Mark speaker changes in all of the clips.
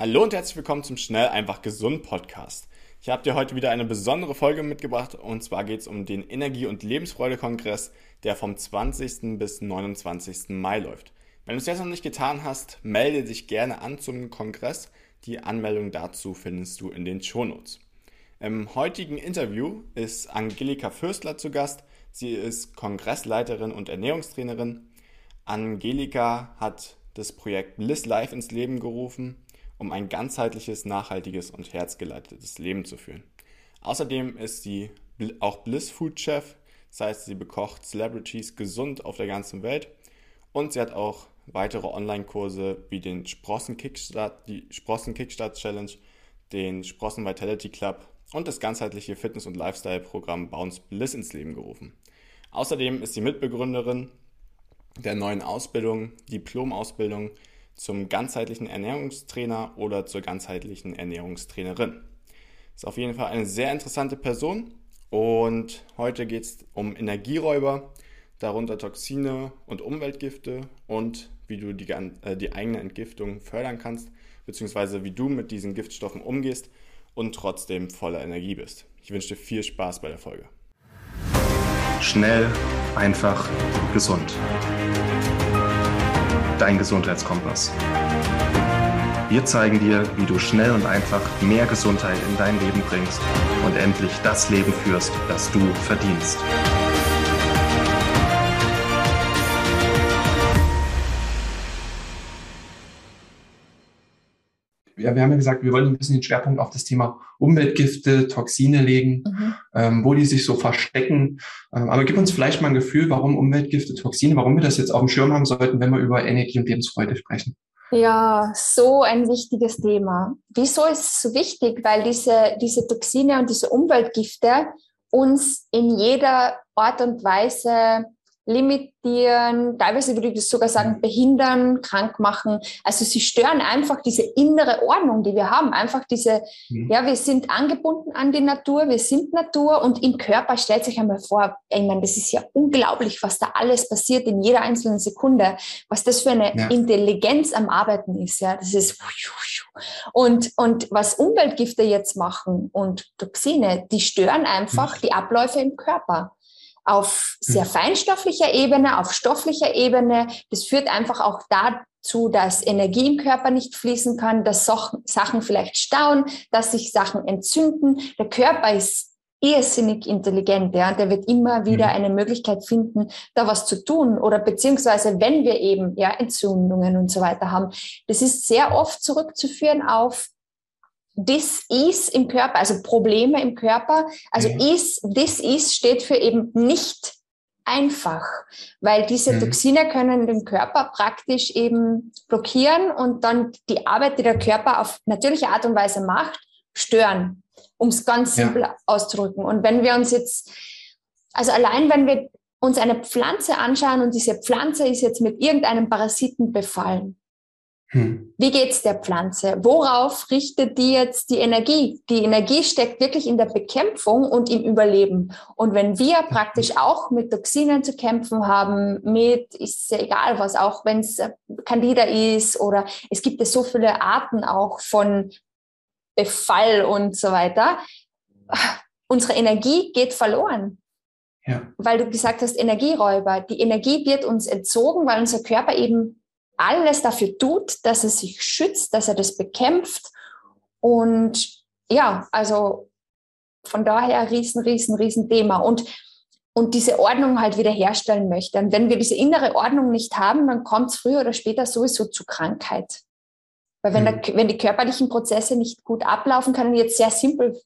Speaker 1: Hallo und herzlich willkommen zum Schnell einfach gesund Podcast. Ich habe dir heute wieder eine besondere Folge mitgebracht und zwar geht es um den Energie- und Lebensfreude-Kongress, der vom 20. bis 29. Mai läuft. Wenn du es jetzt noch nicht getan hast, melde dich gerne an zum Kongress. Die Anmeldung dazu findest du in den Shownotes. Im heutigen Interview ist Angelika Fürstler zu Gast. Sie ist Kongressleiterin und Ernährungstrainerin. Angelika hat das Projekt Bliss Life ins Leben gerufen um ein ganzheitliches, nachhaltiges und herzgeleitetes Leben zu führen. Außerdem ist sie auch Bliss Food Chef, das heißt, sie bekocht Celebrities gesund auf der ganzen Welt und sie hat auch weitere Online-Kurse wie den Sprossen Kickstart, die Sprossen Kickstart Challenge, den Sprossen Vitality Club und das ganzheitliche Fitness- und Lifestyle-Programm Bounce Bliss ins Leben gerufen. Außerdem ist sie Mitbegründerin der neuen Ausbildung, Diplomausbildung zum ganzheitlichen Ernährungstrainer oder zur ganzheitlichen Ernährungstrainerin. Ist auf jeden Fall eine sehr interessante Person und heute geht es um Energieräuber, darunter Toxine und Umweltgifte und wie du die, äh, die eigene Entgiftung fördern kannst, beziehungsweise wie du mit diesen Giftstoffen umgehst und trotzdem voller Energie bist. Ich wünsche dir viel Spaß bei der Folge.
Speaker 2: Schnell, einfach, gesund dein Gesundheitskompass. Wir zeigen dir, wie du schnell und einfach mehr Gesundheit in dein Leben bringst und endlich das Leben führst, das du verdienst.
Speaker 3: Ja, wir haben ja gesagt, wir wollen ein bisschen den Schwerpunkt auf das Thema Umweltgifte, Toxine legen, mhm. ähm, wo die sich so verstecken. Ähm, aber gib uns vielleicht mal ein Gefühl, warum Umweltgifte, Toxine, warum wir das jetzt auf dem Schirm haben sollten, wenn wir über Energie und Lebensfreude sprechen.
Speaker 4: Ja, so ein wichtiges Thema. Wieso ist es so wichtig? Weil diese, diese Toxine und diese Umweltgifte uns in jeder Art und Weise limitieren, teilweise würde ich sogar sagen, mhm. behindern, krank machen. Also sie stören einfach diese innere Ordnung, die wir haben. Einfach diese, mhm. ja, wir sind angebunden an die Natur, wir sind Natur und im Körper stellt sich einmal vor, ich meine, das ist ja unglaublich, was da alles passiert in jeder einzelnen Sekunde, was das für eine ja. Intelligenz am Arbeiten ist, ja, das ist und, und was Umweltgifte jetzt machen und Toxine, die stören einfach mhm. die Abläufe im Körper auf sehr hm. feinstofflicher Ebene, auf stofflicher Ebene. Das führt einfach auch dazu, dass Energie im Körper nicht fließen kann, dass Sachen vielleicht stauen, dass sich Sachen entzünden. Der Körper ist irrsinnig intelligent, ja, der wird immer wieder hm. eine Möglichkeit finden, da was zu tun oder beziehungsweise wenn wir eben ja Entzündungen und so weiter haben, das ist sehr oft zurückzuführen auf this is im Körper, also Probleme im Körper. Also mhm. is, this is steht für eben nicht einfach, weil diese mhm. Toxine können den Körper praktisch eben blockieren und dann die Arbeit, die der Körper auf natürliche Art und Weise macht, stören, um es ganz simpel ja. auszudrücken. Und wenn wir uns jetzt, also allein wenn wir uns eine Pflanze anschauen und diese Pflanze ist jetzt mit irgendeinem Parasiten befallen, hm. Wie geht's der Pflanze? Worauf richtet die jetzt die Energie? Die Energie steckt wirklich in der Bekämpfung und im Überleben. Und wenn wir praktisch auch mit Toxinen zu kämpfen haben, mit, ist ja egal was, auch wenn es äh, Candida ist oder es gibt ja so viele Arten auch von Befall und so weiter, unsere Energie geht verloren. Ja. Weil du gesagt hast, Energieräuber. Die Energie wird uns entzogen, weil unser Körper eben alles dafür tut, dass er sich schützt, dass er das bekämpft. Und ja, also von daher riesen, riesen, riesen Thema. Und, und diese Ordnung halt wiederherstellen möchte. Und wenn wir diese innere Ordnung nicht haben, dann kommt es früher oder später sowieso zu Krankheit. Weil wenn, mhm. der, wenn die körperlichen Prozesse nicht gut ablaufen können, jetzt sehr simpel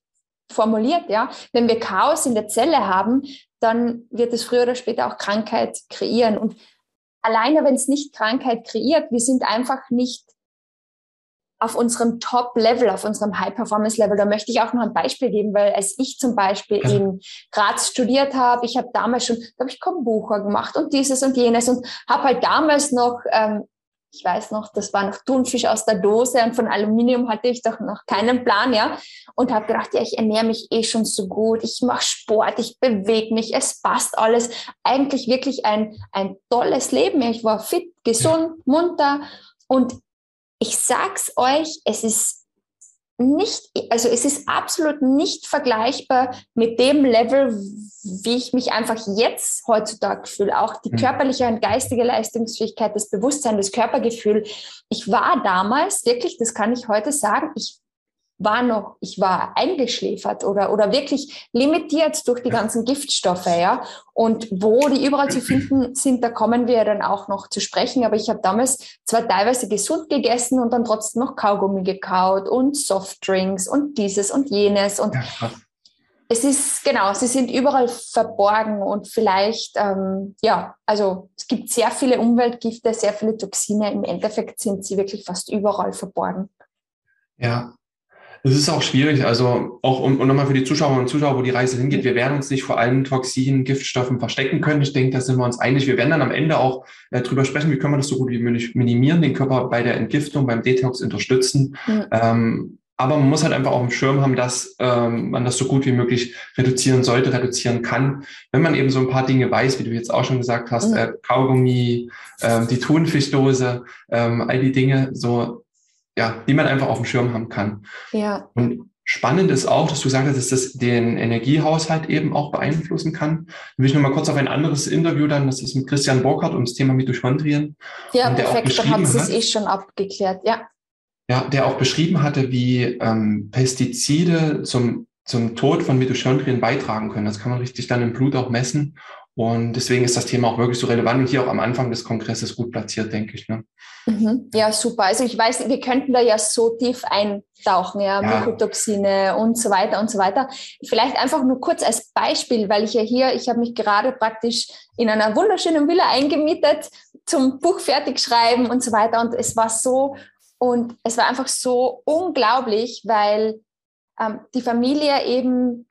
Speaker 4: formuliert, ja, wenn wir Chaos in der Zelle haben, dann wird es früher oder später auch Krankheit kreieren. Und alleine wenn es nicht Krankheit kreiert, wir sind einfach nicht auf unserem Top-Level, auf unserem High-Performance-Level. Da möchte ich auch noch ein Beispiel geben, weil als ich zum Beispiel in Graz studiert habe, ich habe damals schon, da habe ich Kombucha gemacht und dieses und jenes und habe halt damals noch ähm, ich weiß noch, das war noch Thunfisch aus der Dose und von Aluminium hatte ich doch noch keinen Plan, ja. Und habe gedacht, ja, ich ernähre mich eh schon so gut, ich mache Sport, ich bewege mich, es passt alles. Eigentlich wirklich ein, ein tolles Leben. Ich war fit, gesund, munter und ich sag's euch, es ist nicht, also es ist absolut nicht vergleichbar mit dem Level, wie ich mich einfach jetzt heutzutage fühle. Auch die mhm. körperliche und geistige Leistungsfähigkeit, das Bewusstsein, das Körpergefühl. Ich war damals wirklich, das kann ich heute sagen, ich war noch, ich war eingeschläfert oder, oder wirklich limitiert durch die ganzen Giftstoffe, ja. Und wo die überall zu finden sind, da kommen wir dann auch noch zu sprechen. Aber ich habe damals zwar teilweise gesund gegessen und dann trotzdem noch Kaugummi gekaut und Softdrinks und dieses und jenes. Und ja, es ist, genau, sie sind überall verborgen und vielleicht, ähm, ja, also es gibt sehr viele Umweltgifte, sehr viele Toxine. Im Endeffekt sind sie wirklich fast überall verborgen.
Speaker 3: Ja, es ist auch schwierig, also auch um, um nochmal für die Zuschauer und Zuschauer, wo die Reise hingeht, wir werden uns nicht vor allen Toxinen, Giftstoffen verstecken können. Ich denke, da sind wir uns einig. Wir werden dann am Ende auch äh, drüber sprechen, wie können wir das so gut wie möglich minimieren, den Körper bei der Entgiftung, beim Detox unterstützen. Mhm. Ähm, aber man muss halt einfach auf dem Schirm haben, dass ähm, man das so gut wie möglich reduzieren sollte, reduzieren kann. Wenn man eben so ein paar Dinge weiß, wie du jetzt auch schon gesagt hast, mhm. äh, Kaugummi, äh, die Thunfischdose, ähm, all die Dinge, so ja, die man einfach auf dem Schirm haben kann.
Speaker 4: Ja.
Speaker 3: Und spannend ist auch, dass du gesagt hast, dass das den Energiehaushalt eben auch beeinflussen kann. Da will ich noch mal kurz auf ein anderes Interview dann, das ist mit Christian Burkhardt ums Thema Mitochondrien.
Speaker 4: Ja, perfekt, da haben Sie es eh schon abgeklärt, ja.
Speaker 3: Ja, der auch beschrieben hatte, wie ähm, Pestizide zum, zum Tod von Mitochondrien beitragen können. Das kann man richtig dann im Blut auch messen. Und deswegen ist das Thema auch wirklich so relevant und hier auch am Anfang des Kongresses gut platziert, denke ich. Ne?
Speaker 4: Mhm. Ja, super. Also ich weiß, wir könnten da ja so tief eintauchen, ja, ja. Mykotoxine und so weiter und so weiter. Vielleicht einfach nur kurz als Beispiel, weil ich ja hier, ich habe mich gerade praktisch in einer wunderschönen Villa eingemietet zum Buch fertig schreiben und so weiter. Und es war so, und es war einfach so unglaublich, weil ähm, die Familie eben,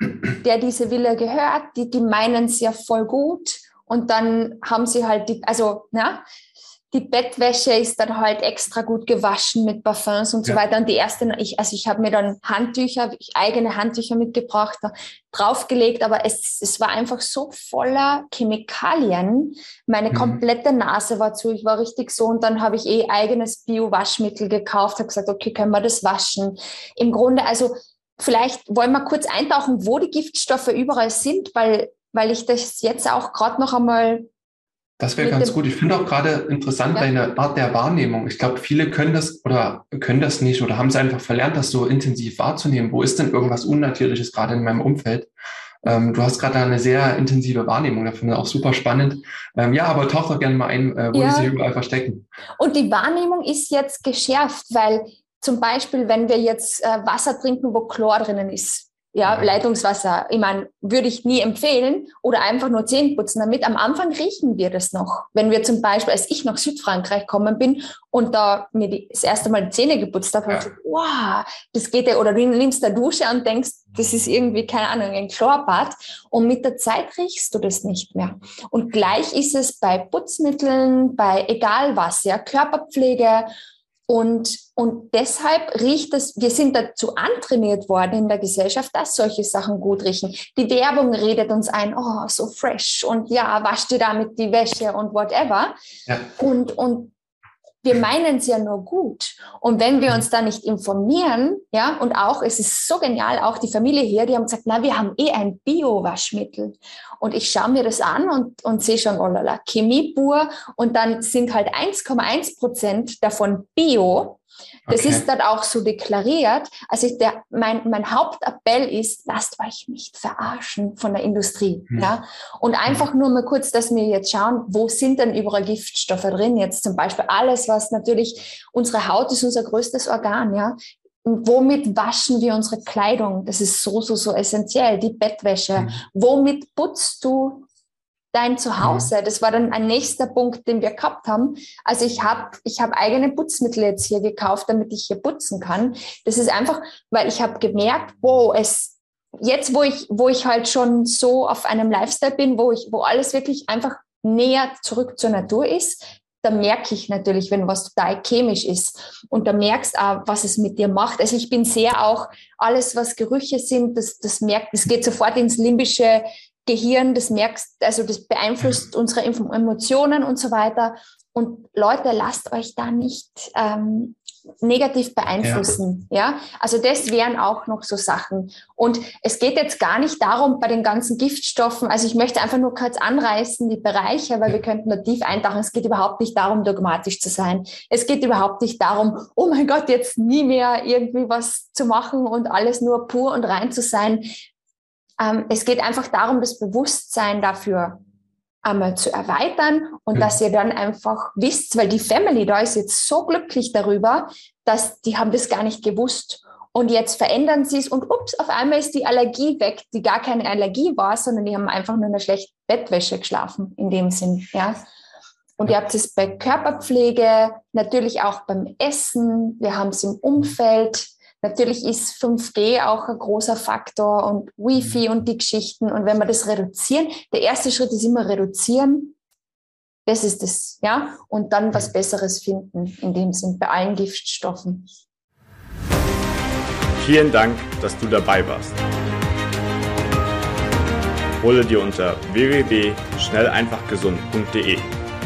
Speaker 4: der diese Villa gehört, die, die meinen es ja voll gut. Und dann haben sie halt die, also, na, die Bettwäsche ist dann halt extra gut gewaschen mit Parfums und so ja. weiter. Und die erste, ich, also ich habe mir dann Handtücher, eigene Handtücher mitgebracht, draufgelegt, aber es, es war einfach so voller Chemikalien. Meine mhm. komplette Nase war zu, ich war richtig so und dann habe ich eh eigenes Bio-Waschmittel gekauft, habe gesagt, okay, können wir das waschen. Im Grunde, also Vielleicht wollen wir kurz eintauchen, wo die Giftstoffe überall sind, weil, weil ich das jetzt auch gerade noch einmal.
Speaker 3: Das wäre ganz gut. Ich finde auch gerade interessant ja. deine Art der Wahrnehmung. Ich glaube, viele können das oder können das nicht oder haben es einfach verlernt, das so intensiv wahrzunehmen. Wo ist denn irgendwas Unnatürliches gerade in meinem Umfeld? Ähm, du hast gerade eine sehr intensive Wahrnehmung, das finde ich auch super spannend. Ähm, ja, aber tauch doch gerne mal ein, äh, wo ja. die sich überall verstecken.
Speaker 4: Und die Wahrnehmung ist jetzt geschärft, weil zum Beispiel, wenn wir jetzt äh, Wasser trinken, wo Chlor drinnen ist, ja, ja, Leitungswasser, ich meine, würde ich nie empfehlen oder einfach nur Zähne putzen damit. Am Anfang riechen wir das noch. Wenn wir zum Beispiel, als ich nach Südfrankreich gekommen bin und da mir die, das erste Mal die Zähne geputzt habe, ja. ich wow, das geht ja, oder du nimmst eine Dusche und denkst, das ist irgendwie, keine Ahnung, ein Chlorbad und mit der Zeit riechst du das nicht mehr. Und gleich ist es bei Putzmitteln, bei egal was, ja, Körperpflege, und, und deshalb riecht es, wir sind dazu antrainiert worden in der Gesellschaft, dass solche Sachen gut riechen. Die Werbung redet uns ein, oh, so fresh und ja, wasch dir damit die Wäsche und whatever. Ja. Und, und wir meinen es ja nur gut. Und wenn wir uns da nicht informieren, ja, und auch, es ist so genial, auch die Familie hier, die haben gesagt, na, wir haben eh ein Bio-Waschmittel. Und ich schaue mir das an und, und sehe schon, oh lala, Chemie pur. Und dann sind halt 1,1 Prozent davon Bio. Das okay. ist dann auch so deklariert. Also der, mein, mein Hauptappell ist, lasst euch nicht verarschen von der Industrie. Mhm. Ja? Und einfach nur mal kurz, dass wir jetzt schauen, wo sind denn überall Giftstoffe drin? Jetzt zum Beispiel alles, was natürlich, unsere Haut ist unser größtes Organ. Ja? womit waschen wir unsere Kleidung? Das ist so, so, so essentiell. Die Bettwäsche. Mhm. Womit putzt du dein Zuhause. Das war dann ein nächster Punkt, den wir gehabt haben. Also ich habe ich hab eigene Putzmittel jetzt hier gekauft, damit ich hier putzen kann. Das ist einfach, weil ich habe gemerkt, wow, es jetzt, wo ich, wo ich halt schon so auf einem Lifestyle bin, wo ich, wo alles wirklich einfach näher zurück zur Natur ist, da merke ich natürlich, wenn was total chemisch ist. Und da merkst auch, was es mit dir macht. Also ich bin sehr auch, alles, was Gerüche sind, das, das merkt, das geht sofort ins limbische Gehirn, das merkst, also das beeinflusst unsere Emotionen und so weiter. Und Leute, lasst euch da nicht, ähm, negativ beeinflussen. Ja. ja, also das wären auch noch so Sachen. Und es geht jetzt gar nicht darum, bei den ganzen Giftstoffen, also ich möchte einfach nur kurz anreißen, die Bereiche, weil wir könnten da tief eintauchen. Es geht überhaupt nicht darum, dogmatisch zu sein. Es geht überhaupt nicht darum, oh mein Gott, jetzt nie mehr irgendwie was zu machen und alles nur pur und rein zu sein. Ähm, es geht einfach darum, das Bewusstsein dafür einmal zu erweitern und mhm. dass ihr dann einfach wisst, weil die Family da ist jetzt so glücklich darüber, dass die haben das gar nicht gewusst. Und jetzt verändern sie es und ups, auf einmal ist die Allergie weg, die gar keine Allergie war, sondern die haben einfach nur in einer schlechten Bettwäsche geschlafen, in dem Sinn, ja. Und ihr habt es bei Körperpflege, natürlich auch beim Essen, wir haben es im Umfeld, Natürlich ist 5G auch ein großer Faktor und Wi-Fi und die Geschichten. Und wenn wir das reduzieren, der erste Schritt ist immer reduzieren. Das ist es, ja. Und dann was Besseres finden, in dem Sinn, bei allen Giftstoffen.
Speaker 1: Vielen Dank, dass du dabei warst. Hole dir unter www.schnelleinfachgesund.de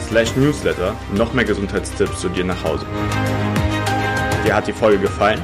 Speaker 1: slash newsletter noch mehr Gesundheitstipps zu dir nach Hause. Dir hat die Folge gefallen?